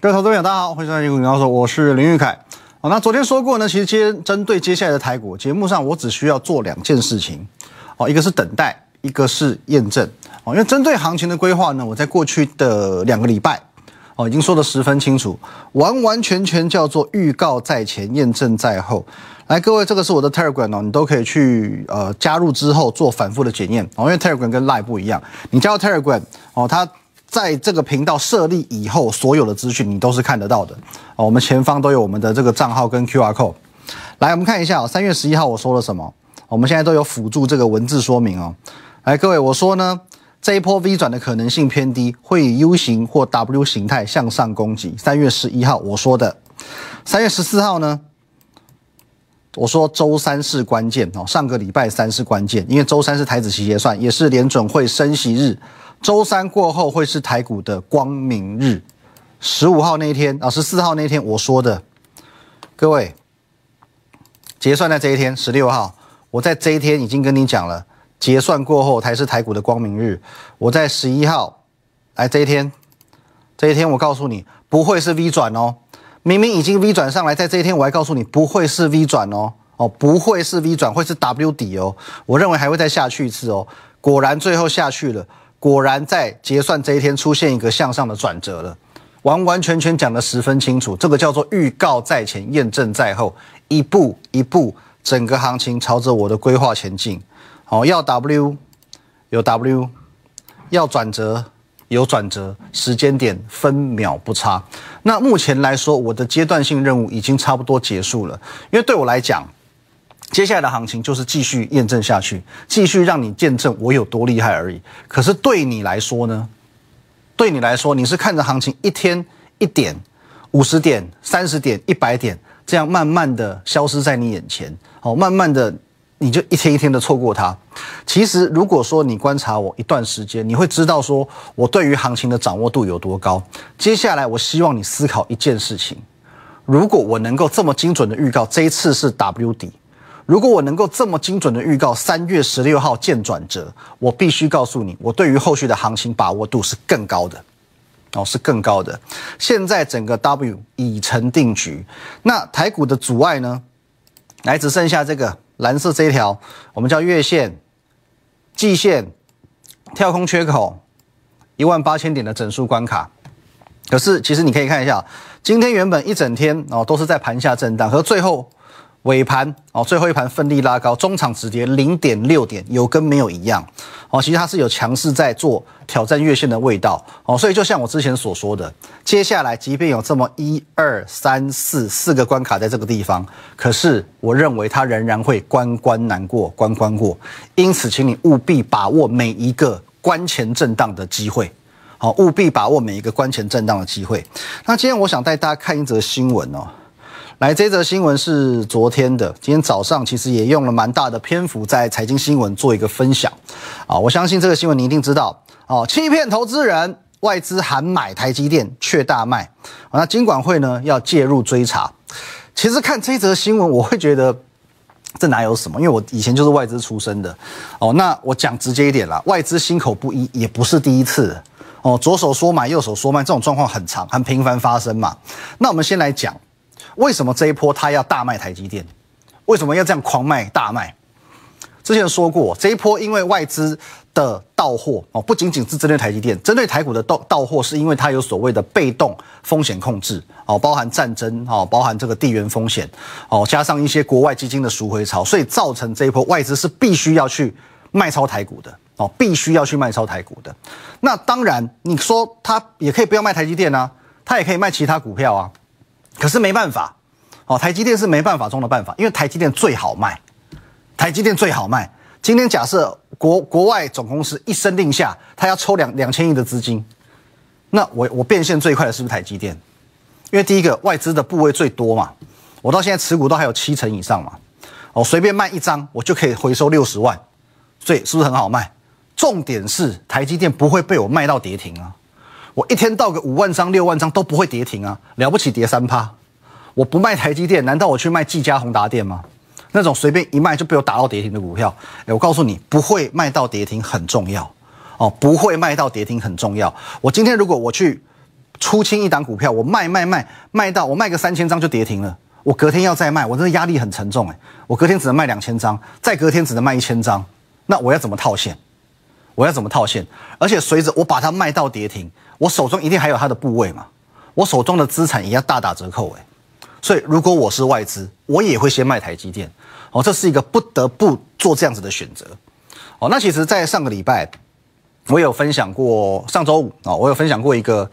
各位投资朋友，大家好，欢迎收看《股高手》，我是林玉凯。好，那昨天说过呢，其实今天针对接下来的台股节目上，我只需要做两件事情，哦，一个是等待，一个是验证。哦，因为针对行情的规划呢，我在过去的两个礼拜，哦，已经说的十分清楚，完完全全叫做预告在前，验证在后。来，各位，这个是我的 Telegram 哦，你都可以去呃加入之后做反复的检验哦，因为 Telegram 跟 Line 不一样，你加入 Telegram 哦，它在这个频道设立以后，所有的资讯你都是看得到的哦。我们前方都有我们的这个账号跟 QR code。来，我们看一下哦，三月十一号我说了什么？我们现在都有辅助这个文字说明哦。来，各位，我说呢，这一波 V 转的可能性偏低，会以 U 型或 W 形态向上攻击。三月十一号我说的，三月十四号呢？我说周三是关键哦，上个礼拜三是关键，因为周三是台子期结算，也是联准会升息日。周三过后会是台股的光明日。十五号那一天啊，十四号那一天我说的，各位结算在这一天，十六号，我在这一天已经跟你讲了，结算过后才是台股的光明日。我在十一号，来这一天，这一天我告诉你不会是 V 转哦。明明已经 V 转上来，在这一天我还告诉你不会是 V 转哦，哦不会是 V 转，会是 W 底哦。我认为还会再下去一次哦。果然最后下去了，果然在结算这一天出现一个向上的转折了，完完全全讲得十分清楚。这个叫做预告在前，验证在后，一步一步，整个行情朝着我的规划前进。好，要 W 有 W，要转折。有转折，时间点分秒不差。那目前来说，我的阶段性任务已经差不多结束了。因为对我来讲，接下来的行情就是继续验证下去，继续让你见证我有多厉害而已。可是对你来说呢？对你来说，你是看着行情一天一点、五十点、三十点、一百点这样慢慢的消失在你眼前，哦，慢慢的。你就一天一天的错过它。其实，如果说你观察我一段时间，你会知道说我对于行情的掌握度有多高。接下来，我希望你思考一件事情：如果我能够这么精准的预告这一次是 W 底，如果我能够这么精准的预告三月十六号见转折，我必须告诉你，我对于后续的行情把握度是更高的，哦，是更高的。现在整个 W 已成定局，那台股的阻碍呢？来，只剩下这个。蓝色这一条，我们叫月线、季线跳空缺口一万八千点的整数关卡。可是，其实你可以看一下，今天原本一整天哦都是在盘下震荡，和最后。尾盘哦，最后一盘奋力拉高，中场止跌零点六点，有跟没有一样哦。其实它是有强势在做挑战月线的味道哦，所以就像我之前所说的，接下来即便有这么一二三四四个关卡在这个地方，可是我认为它仍然会关关难过关关过，因此请你务必把握每一个关前震荡的机会，好，务必把握每一个关前震荡的机会。那今天我想带大家看一则新闻哦。来，这则新闻是昨天的，今天早上其实也用了蛮大的篇幅在财经新闻做一个分享，啊，我相信这个新闻你一定知道，哦，欺骗投资人，外资喊买台积电却大卖，那金管会呢要介入追查。其实看这则新闻，我会觉得这哪有什么，因为我以前就是外资出身的，哦，那我讲直接一点啦，外资心口不一也不是第一次，哦，左手说买，右手说卖，这种状况很长，很频繁发生嘛。那我们先来讲。为什么这一波他要大卖台积电？为什么要这样狂卖大卖？之前说过，这一波因为外资的到货哦，不仅仅是针对台积电，针对台股的到到货，是因为它有所谓的被动风险控制哦，包含战争哦，包含这个地缘风险哦，加上一些国外基金的赎回潮，所以造成这一波外资是必须要去卖超台股的哦，必须要去卖超台股的。那当然，你说他也可以不要卖台积电啊，他也可以卖其他股票啊。可是没办法，哦，台积电是没办法中的办法，因为台积电最好卖，台积电最好卖。今天假设国国外总公司一声令下，他要抽两两千亿的资金，那我我变现最快的是不是台积电？因为第一个外资的部位最多嘛，我到现在持股都还有七成以上嘛，哦，随便卖一张我就可以回收六十万，所以是不是很好卖？重点是台积电不会被我卖到跌停啊。我一天到个五万张、六万张都不会跌停啊，了不起跌三趴。我不卖台积电，难道我去卖技嘉、宏达电吗？那种随便一卖就被我打到跌停的股票，哎，我告诉你，不会卖到跌停很重要哦，不会卖到跌停很重要。我今天如果我去出清一档股票，我卖卖卖卖到我卖个三千张就跌停了，我隔天要再卖，我真的压力很沉重哎，我隔天只能卖两千张，再隔天只能卖一千张，那我要怎么套现？我要怎么套现？而且随着我把它卖到跌停，我手中一定还有它的部位嘛，我手中的资产也要大打折扣诶，所以如果我是外资，我也会先卖台积电哦，这是一个不得不做这样子的选择哦。那其实，在上个礼拜，我有分享过，上周五啊，我有分享过一个。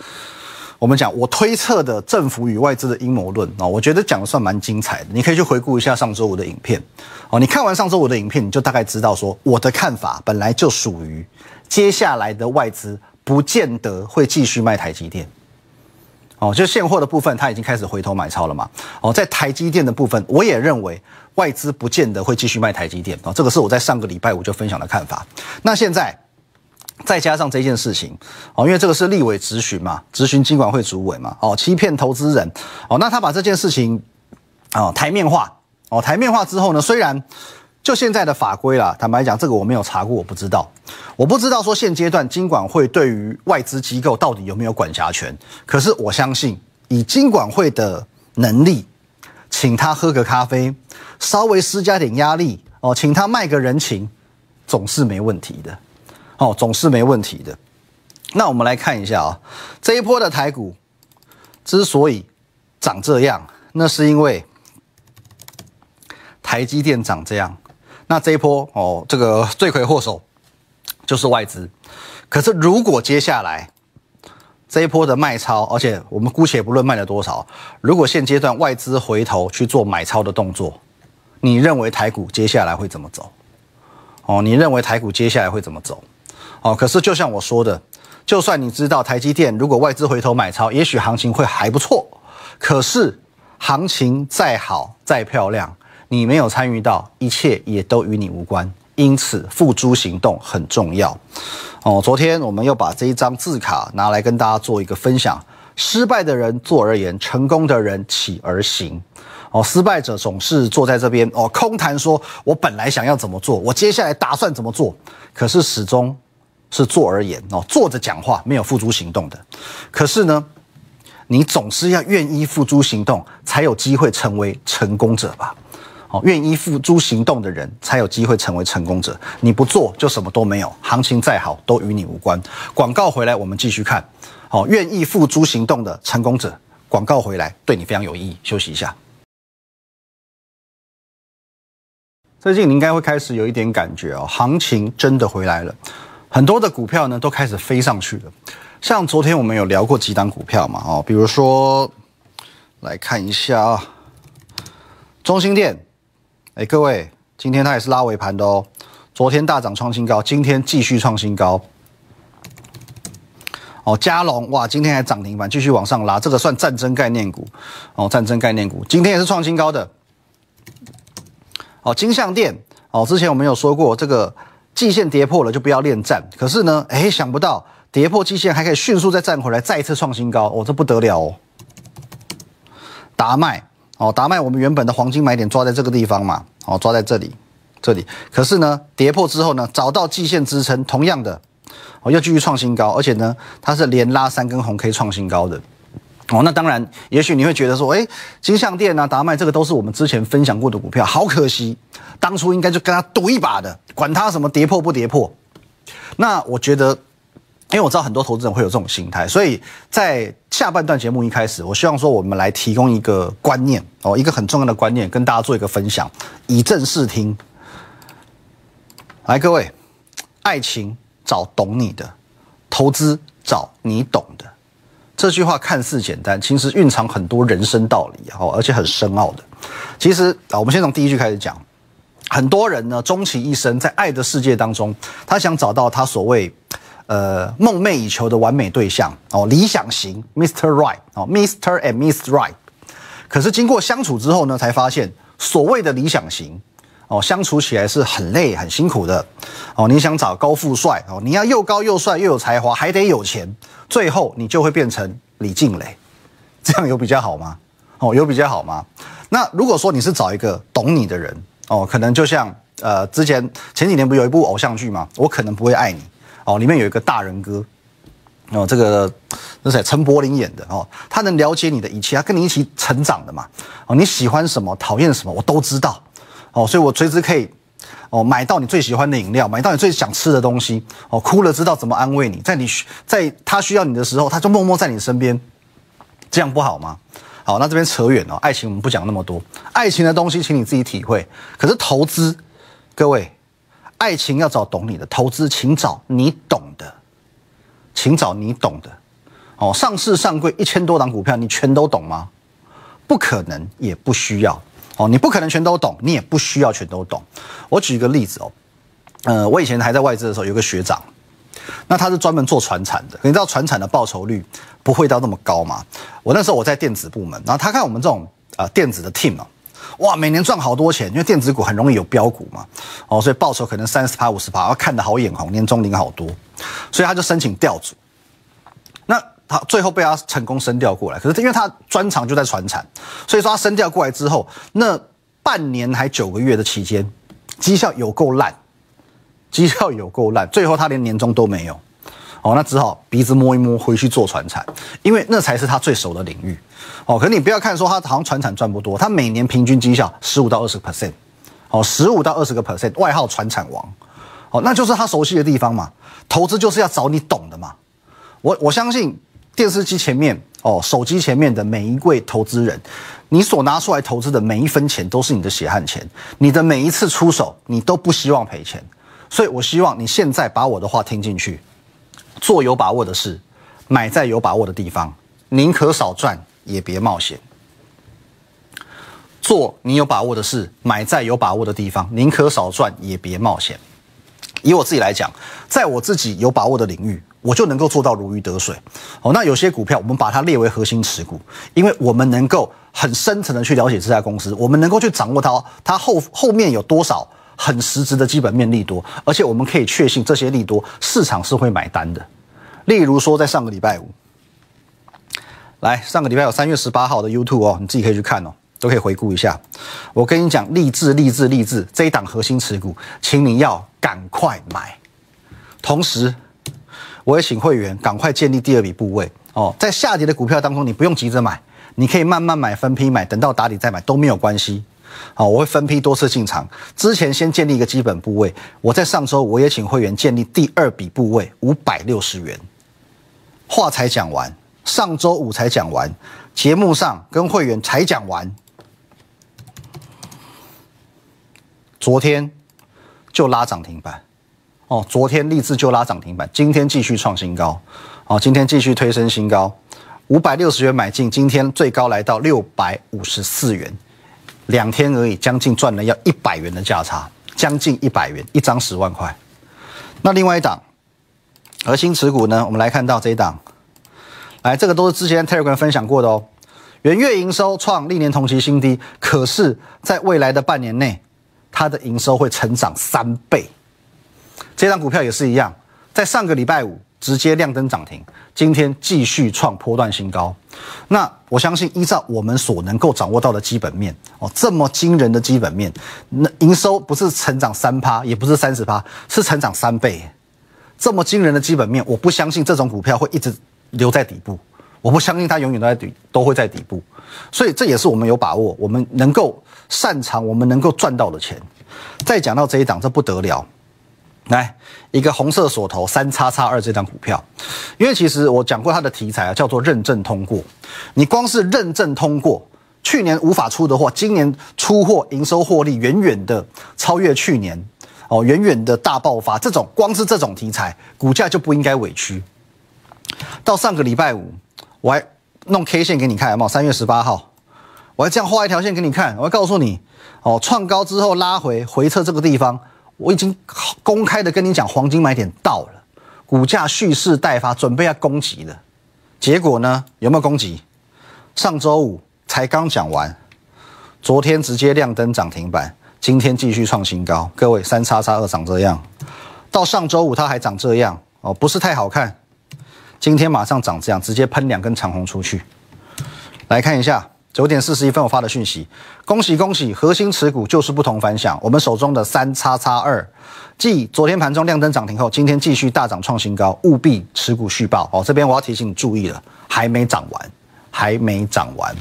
我们讲我推测的政府与外资的阴谋论啊，我觉得讲的算蛮精彩的。你可以去回顾一下上周五的影片哦。你看完上周五的影片，你就大概知道说我的看法本来就属于接下来的外资不见得会继续卖台积电哦。就现货的部分，它已经开始回头买超了嘛哦。在台积电的部分，我也认为外资不见得会继续卖台积电哦。这个是我在上个礼拜五就分享的看法。那现在。再加上这件事情，哦，因为这个是立委质询嘛，质询金管会主委嘛，哦，欺骗投资人，哦，那他把这件事情，哦，台面化，哦，台面化之后呢，虽然就现在的法规啦，坦白讲，这个我没有查过，我不知道，我不知道说现阶段金管会对于外资机构到底有没有管辖权，可是我相信以金管会的能力，请他喝个咖啡，稍微施加点压力，哦，请他卖个人情，总是没问题的。哦，总是没问题的。那我们来看一下啊，这一波的台股之所以长这样，那是因为台积电长这样。那这一波哦，这个罪魁祸首就是外资。可是如果接下来这一波的卖超，而且我们姑且不论卖了多少，如果现阶段外资回头去做买超的动作，你认为台股接下来会怎么走？哦，你认为台股接下来会怎么走？哦，可是就像我说的，就算你知道台积电如果外资回头买超，也许行情会还不错。可是行情再好再漂亮，你没有参与到，一切也都与你无关。因此，付诸行动很重要。哦，昨天我们又把这一张字卡拿来跟大家做一个分享：失败的人坐而言，成功的人起而行。哦，失败者总是坐在这边哦，空谈说我本来想要怎么做，我接下来打算怎么做，可是始终。是坐而言哦，坐着讲话没有付诸行动的。可是呢，你总是要愿意付诸行动，才有机会成为成功者吧？哦，愿意付诸行动的人才有机会成为成功者。你不做，就什么都没有。行情再好，都与你无关。广告回来，我们继续看。哦，愿意付诸行动的成功者，广告回来对你非常有意义。休息一下。最近你应该会开始有一点感觉哦，行情真的回来了。很多的股票呢都开始飞上去了，像昨天我们有聊过几档股票嘛，哦，比如说来看一下啊，中心店，哎，各位，今天它也是拉尾盘的哦，昨天大涨创新高，今天继续创新高。哦，加龙，哇，今天还涨停板，继续往上拉，这个算战争概念股，哦，战争概念股，今天也是创新高的。哦，金象店，哦，之前我们有说过这个。季线跌破了就不要恋战，可是呢，哎，想不到跌破季线还可以迅速再站回来，再一次创新高，哦，这不得了哦！达麦，哦，达麦，我们原本的黄金买点抓在这个地方嘛，哦，抓在这里，这里，可是呢，跌破之后呢，找到季线支撑，同样的，哦，又继续创新高，而且呢，它是连拉三根红 K 创新高的。哦，那当然，也许你会觉得说，哎，金相店啊、达麦这个都是我们之前分享过的股票，好可惜，当初应该就跟他赌一把的，管他什么跌破不跌破。那我觉得，因为我知道很多投资人会有这种心态，所以在下半段节目一开始，我希望说我们来提供一个观念哦，一个很重要的观念，跟大家做一个分享，以正视听。来，各位，爱情找懂你的，投资找你懂。这句话看似简单，其实蕴藏很多人生道理哦，而且很深奥的。其实啊，我们先从第一句开始讲。很多人呢，终其一生在爱的世界当中，他想找到他所谓呃梦寐以求的完美对象哦，理想型 Mr. Right 哦，Mr. and Miss Right。可是经过相处之后呢，才发现所谓的理想型哦，相处起来是很累很辛苦的哦。你想找高富帅哦，你要又高又帅又有才华，还得有钱。最后你就会变成李静蕾，这样有比较好吗？哦，有比较好吗？那如果说你是找一个懂你的人哦，可能就像呃之前前几年不有一部偶像剧吗？我可能不会爱你哦，里面有一个大人哥哦，这个那谁陈柏霖演的哦，他能了解你的一切，他跟你一起成长的嘛。哦，你喜欢什么，讨厌什么，我都知道。哦，所以我随时可以哦买到你最喜欢的饮料，买到你最想吃的东西。哦，哭了知道怎么安慰你，在你在他需要你的时候，他就默默在你身边。这样不好吗？好，那这边扯远了，爱情我们不讲那么多，爱情的东西请你自己体会。可是投资，各位，爱情要找懂你的，投资请找你懂的。请找你懂的，哦，上市上柜一千多档股票，你全都懂吗？不可能，也不需要，哦，你不可能全都懂，你也不需要全都懂。我举一个例子哦，呃，我以前还在外资的时候，有个学长，那他是专门做船产的，你知道船产的报酬率不会到那么高吗？我那时候我在电子部门，然后他看我们这种啊电子的 team 啊，哇，每年赚好多钱，因为电子股很容易有标股嘛，哦，所以报酬可能三十趴五十趴，看得好眼红，年终领好多。所以他就申请调组，他最后被他成功升调过来。可是因为他专长就在船产，所以说他升调过来之后，那半年还九个月的期间，绩效有够烂，绩效有够烂，最后他连年终都没有。哦，那只好鼻子摸一摸，回去做船产，因为那才是他最熟的领域。哦，可是你不要看说他好像船产赚不多，他每年平均绩效十五到二十 percent，哦，十五到二十个 percent，外号船产王。哦，那就是他熟悉的地方嘛。投资就是要找你懂的嘛。我我相信电视机前面哦，手机前面的每一位投资人，你所拿出来投资的每一分钱都是你的血汗钱，你的每一次出手你都不希望赔钱。所以我希望你现在把我的话听进去，做有把握的事，买在有把握的地方，宁可少赚也别冒险。做你有把握的事，买在有把握的地方，宁可少赚也别冒险。以我自己来讲，在我自己有把握的领域，我就能够做到如鱼得水。哦，那有些股票我们把它列为核心持股，因为我们能够很深层的去了解这家公司，我们能够去掌握它，它后后面有多少很实质的基本面利多，而且我们可以确信这些利多市场是会买单的。例如说，在上个礼拜五，来上个礼拜有三月十八号的 YouTube 哦，你自己可以去看哦。都可以回顾一下，我跟你讲，励志励志励志这一档核心持股，请你要赶快买。同时，我也请会员赶快建立第二笔部位哦。在下跌的股票当中，你不用急着买，你可以慢慢买，分批买，等到打底再买都没有关系。好，我会分批多次进场，之前先建立一个基本部位。我在上周我也请会员建立第二笔部位五百六十元。话才讲完，上周五才讲完，节目上跟会员才讲完。昨天就拉涨停板，哦，昨天立志就拉涨停板，今天继续创新高，哦，今天继续推升新高，五百六十元买进，今天最高来到六百五十四元，两天而已，将近赚了要一百元的价差，将近一百元，一张十万块。那另外一档核心持股呢？我们来看到这一档，来，这个都是之前 Telegram 分享过的哦，元月营收创历年同期新低，可是在未来的半年内。它的营收会成长三倍，这张股票也是一样，在上个礼拜五直接亮灯涨停，今天继续创波段新高。那我相信，依照我们所能够掌握到的基本面哦，这么惊人的基本面，那营收不是成长三趴，也不是三十趴，是成长三倍。这么惊人的基本面，我不相信这种股票会一直留在底部，我不相信它永远都在底，都会在底部。所以这也是我们有把握，我们能够。擅长我们能够赚到的钱，再讲到这一档，这不得了。来一个红色锁头三叉叉二这张股票，因为其实我讲过它的题材啊，叫做认证通过。你光是认证通过，去年无法出的货，今年出货营收获利远远的超越去年哦，远远的大爆发。这种光是这种题材，股价就不应该委屈。到上个礼拜五，我还弄 K 线给你看，有没有？三月十八号。我要这样画一条线给你看，我要告诉你，哦，创高之后拉回回撤这个地方，我已经公开的跟你讲，黄金买点到了，股价蓄势待发，准备要攻击了。结果呢，有没有攻击？上周五才刚讲完，昨天直接亮灯涨停板，今天继续创新高。各位，三叉叉二长这样，到上周五它还长这样，哦，不是太好看。今天马上长这样，直接喷两根长红出去。来看一下。九点四十一分我发的讯息，恭喜恭喜，核心持股就是不同凡响。我们手中的三叉叉二，继昨天盘中亮灯涨停后，今天继续大涨创新高，务必持股续报哦。这边我要提醒你注意了，还没涨完，还没涨完，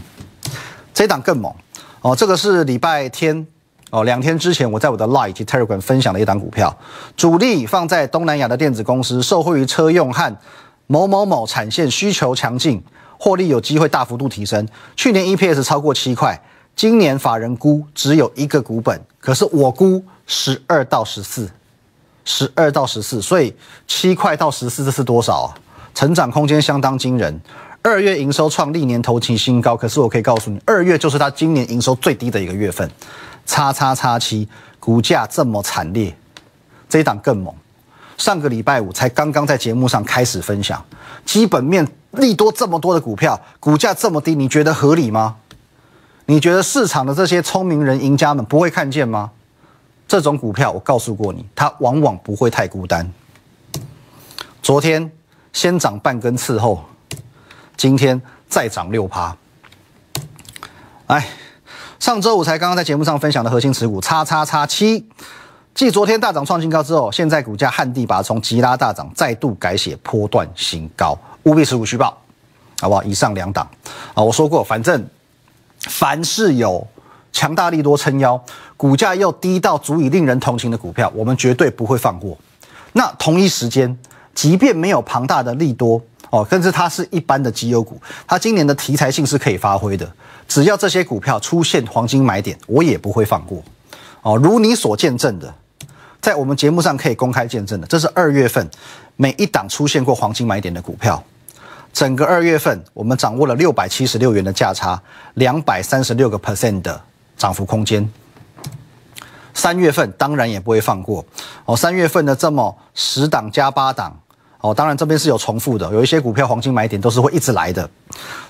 这档更猛哦。这个是礼拜天哦，两天之前我在我的 Line 及 Telegram 分享的一档股票，主力放在东南亚的电子公司，受惠于车用和某某某产线需求强劲。获利有机会大幅度提升，去年 EPS 超过七块，今年法人估只有一个股本，可是我估十二到十四，十二到十四，所以七块到十四这是多少啊？成长空间相当惊人。二月营收创历年头期新高，可是我可以告诉你，二月就是它今年营收最低的一个月份，叉叉叉七，股价这么惨烈，这一档更猛。上个礼拜五才刚刚在节目上开始分享，基本面利多这么多的股票，股价这么低，你觉得合理吗？你觉得市场的这些聪明人、赢家们不会看见吗？这种股票，我告诉过你，它往往不会太孤单。昨天先涨半根伺候，今天再涨六趴。哎，上周五才刚刚在节目上分享的核心持股，叉叉叉七。继昨天大涨创新高之后，现在股价旱地拔葱，急拉大涨，再度改写波段新高，务必持股虚报，好不好？以上两档啊，我说过，反正凡是有强大力多撑腰，股价又低到足以令人同情的股票，我们绝对不会放过。那同一时间，即便没有庞大的利多哦，甚至它是一般的绩优股，它今年的题材性是可以发挥的。只要这些股票出现黄金买点，我也不会放过哦。如你所见证的。在我们节目上可以公开见证的，这是二月份每一档出现过黄金买点的股票。整个二月份，我们掌握了六百七十六元的价差，两百三十六个 percent 的涨幅空间。三月份当然也不会放过哦。三月份的这么十档加八档哦，当然这边是有重复的，有一些股票黄金买点都是会一直来的。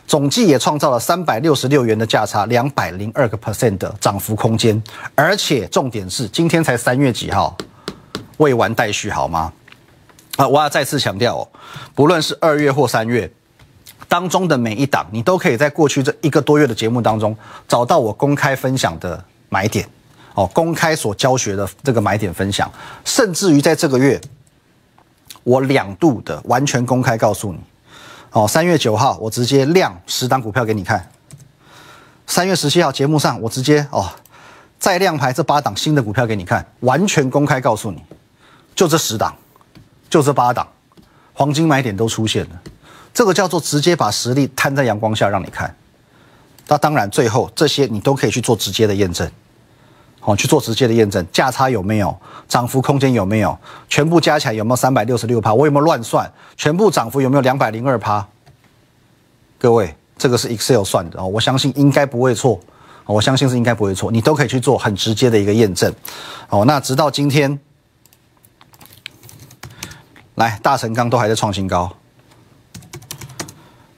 总计也创造了三百六十六元的价差，两百零二个 percent 的涨幅空间。而且重点是，今天才三月几号？未完待续，好吗？啊，我要再次强调哦，不论是二月或三月当中的每一档，你都可以在过去这一个多月的节目当中找到我公开分享的买点哦，公开所教学的这个买点分享，甚至于在这个月，我两度的完全公开告诉你哦，三月九号我直接亮十档股票给你看，三月十七号节目上我直接哦再亮牌这八档新的股票给你看，完全公开告诉你。就这十档，就这八档，黄金买点都出现了，这个叫做直接把实力摊在阳光下让你看。那当然，最后这些你都可以去做直接的验证，好去做直接的验证，价差有没有，涨幅空间有没有，全部加起来有没有三百六十六趴？我有没有乱算？全部涨幅有没有两百零二趴？各位，这个是 Excel 算的哦，我相信应该不会错，我相信是应该不会错，你都可以去做很直接的一个验证。哦，那直到今天。来，大成钢都还在创新高，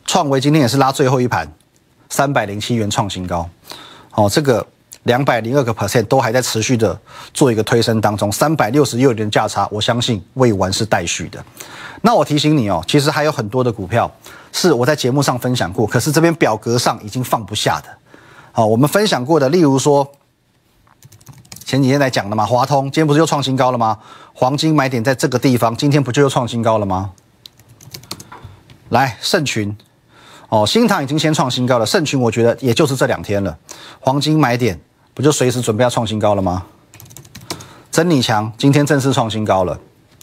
创维今天也是拉最后一盘，三百零七元创新高，哦，这个两百零二个 percent 都还在持续的做一个推升当中，三百六十六元价差，我相信未完是待续的。那我提醒你哦，其实还有很多的股票是我在节目上分享过，可是这边表格上已经放不下的。好，我们分享过的，例如说。前几天来讲的嘛，华通今天不是又创新高了吗？黄金买点在这个地方，今天不就又创新高了吗？来，盛群，哦，新塘已经先创新高了，盛群我觉得也就是这两天了，黄金买点不就随时准备要创新高了吗？真理强今天正式创新高了，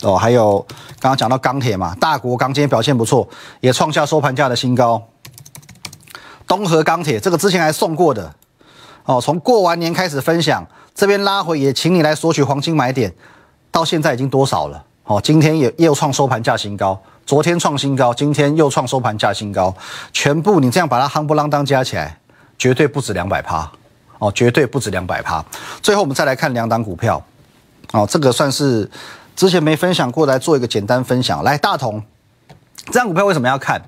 哦，还有刚刚讲到钢铁嘛，大国钢今天表现不错，也创下收盘价的新高。东河钢铁这个之前还送过的，哦，从过完年开始分享。这边拉回也，请你来索取黄金买点，到现在已经多少了？哦，今天也又创收盘价新高，昨天创新高，今天又创收盘价新高，全部你这样把它夯不啷当加起来，绝对不止两百趴，哦，绝对不止两百趴。最后我们再来看两档股票，哦，这个算是之前没分享过来做一个简单分享。来，大同这张股票为什么要看？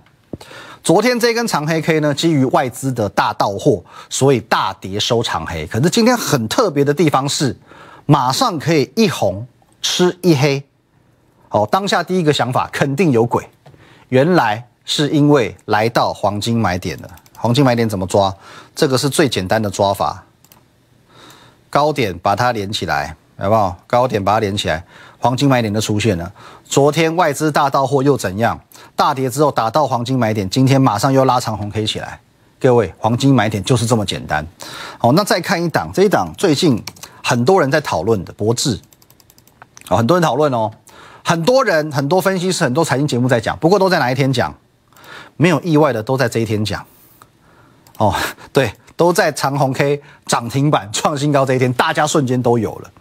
昨天这根长黑 K 呢，基于外资的大到货，所以大跌收长黑。可是今天很特别的地方是，马上可以一红吃一黑。哦，当下第一个想法肯定有鬼，原来是因为来到黄金买点了。黄金买点怎么抓？这个是最简单的抓法，高点把它连起来，好不好？高点把它连起来，黄金买点就出现了。昨天外资大到货又怎样？大跌之后打到黄金买点，今天马上又拉长红 K 起来。各位，黄金买点就是这么简单。好，那再看一档，这一档最近很多人在讨论的博智，啊，很多人讨论哦，很多人、很多分析师、很多财经节目在讲，不过都在哪一天讲？没有意外的，都在这一天讲。哦，对，都在长虹 K 涨停板创新高这一天，大家瞬间都有了。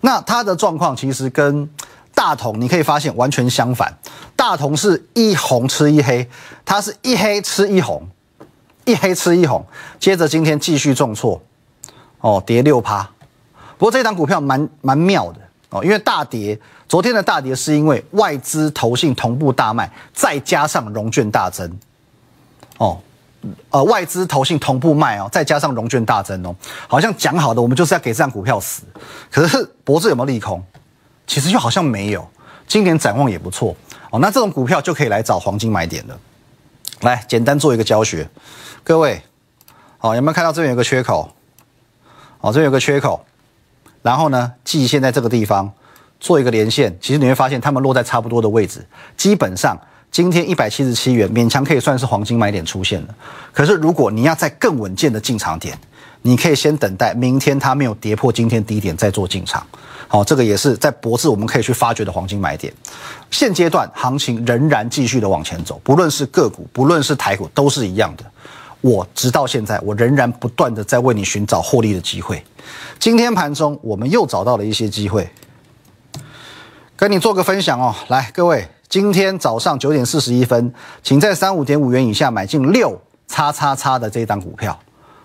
那它的状况其实跟大同你可以发现完全相反，大同是一红吃一黑，它是一黑吃一红，一黑吃一红，接着今天继续重挫，哦，跌六趴。不过这档股票蛮蛮妙的哦，因为大跌，昨天的大跌是因为外资投信同步大卖，再加上融券大增，哦。呃，外资投信同步卖哦，再加上融券大增哦，好像讲好的我们就是要给这张股票死。可是脖子有没有利空？其实又好像没有。今年展望也不错哦，那这种股票就可以来找黄金买点了。来，简单做一个教学，各位，好，有没有看到这边有个缺口？好，这边有个缺口，然后呢，季线在这个地方做一个连线，其实你会发现它们落在差不多的位置，基本上。今天一百七十七元，勉强可以算是黄金买点出现了。可是如果你要在更稳健的进场点，你可以先等待明天它没有跌破今天低点再做进场。好，这个也是在博智我们可以去发掘的黄金买点。现阶段行情仍然继续的往前走，不论是个股，不论是台股，都是一样的。我直到现在，我仍然不断的在为你寻找获利的机会。今天盘中我们又找到了一些机会，跟你做个分享哦。来，各位。今天早上九点四十一分，请在三五点五元以下买进六叉叉叉的这一档股票。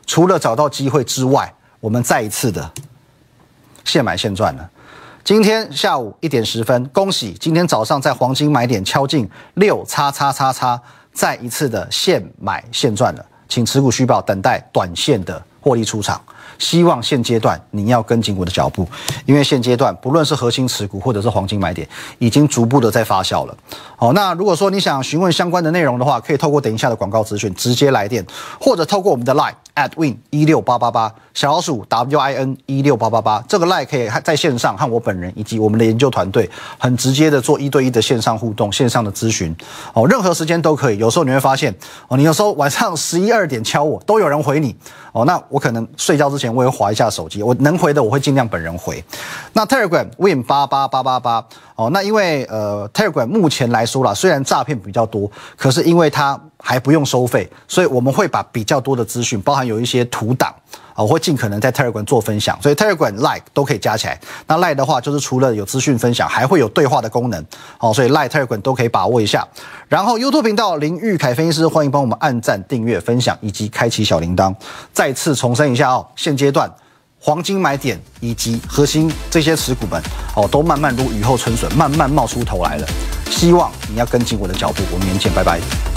除了找到机会之外，我们再一次的现买现赚了。今天下午一点十分，恭喜今天早上在黄金买点敲进六叉叉叉叉，再一次的现买现赚了。请持股续报，等待短线的获利出场。希望现阶段你要跟紧我的脚步，因为现阶段不论是核心持股或者是黄金买点，已经逐步的在发酵了。好，那如果说你想询问相关的内容的话，可以透过等一下的广告资讯直接来电，或者透过我们的 Line at win 一六八八八小老鼠 w i n 一六八八八这个 Line 可以在线上和我本人以及我们的研究团队很直接的做一对一的线上互动、线上的咨询。哦，任何时间都可以。有时候你会发现，哦，你有时候晚上十一二点敲我，都有人回你。哦，那我可能睡觉之前我也会划一下手机，我能回的我会尽量本人回。那 Telegram Win 八八八八八，哦，那因为呃 Telegram 目前来说啦，虽然诈骗比较多，可是因为它还不用收费，所以我们会把比较多的资讯，包含有一些图档。我会尽可能在 Telegram 做分享，所以 Telegram Like 都可以加起来。那 Like 的话，就是除了有资讯分享，还会有对话的功能。好，所以 Like Telegram 都可以把握一下。然后 YouTube 频道林玉凯分析师，欢迎帮我们按赞、订阅、分享以及开启小铃铛。再次重申一下哦，现阶段黄金买点以及核心这些持股们哦，都慢慢如雨后春笋，慢慢冒出头来了。希望你要跟紧我的脚步，我们明天见，拜拜。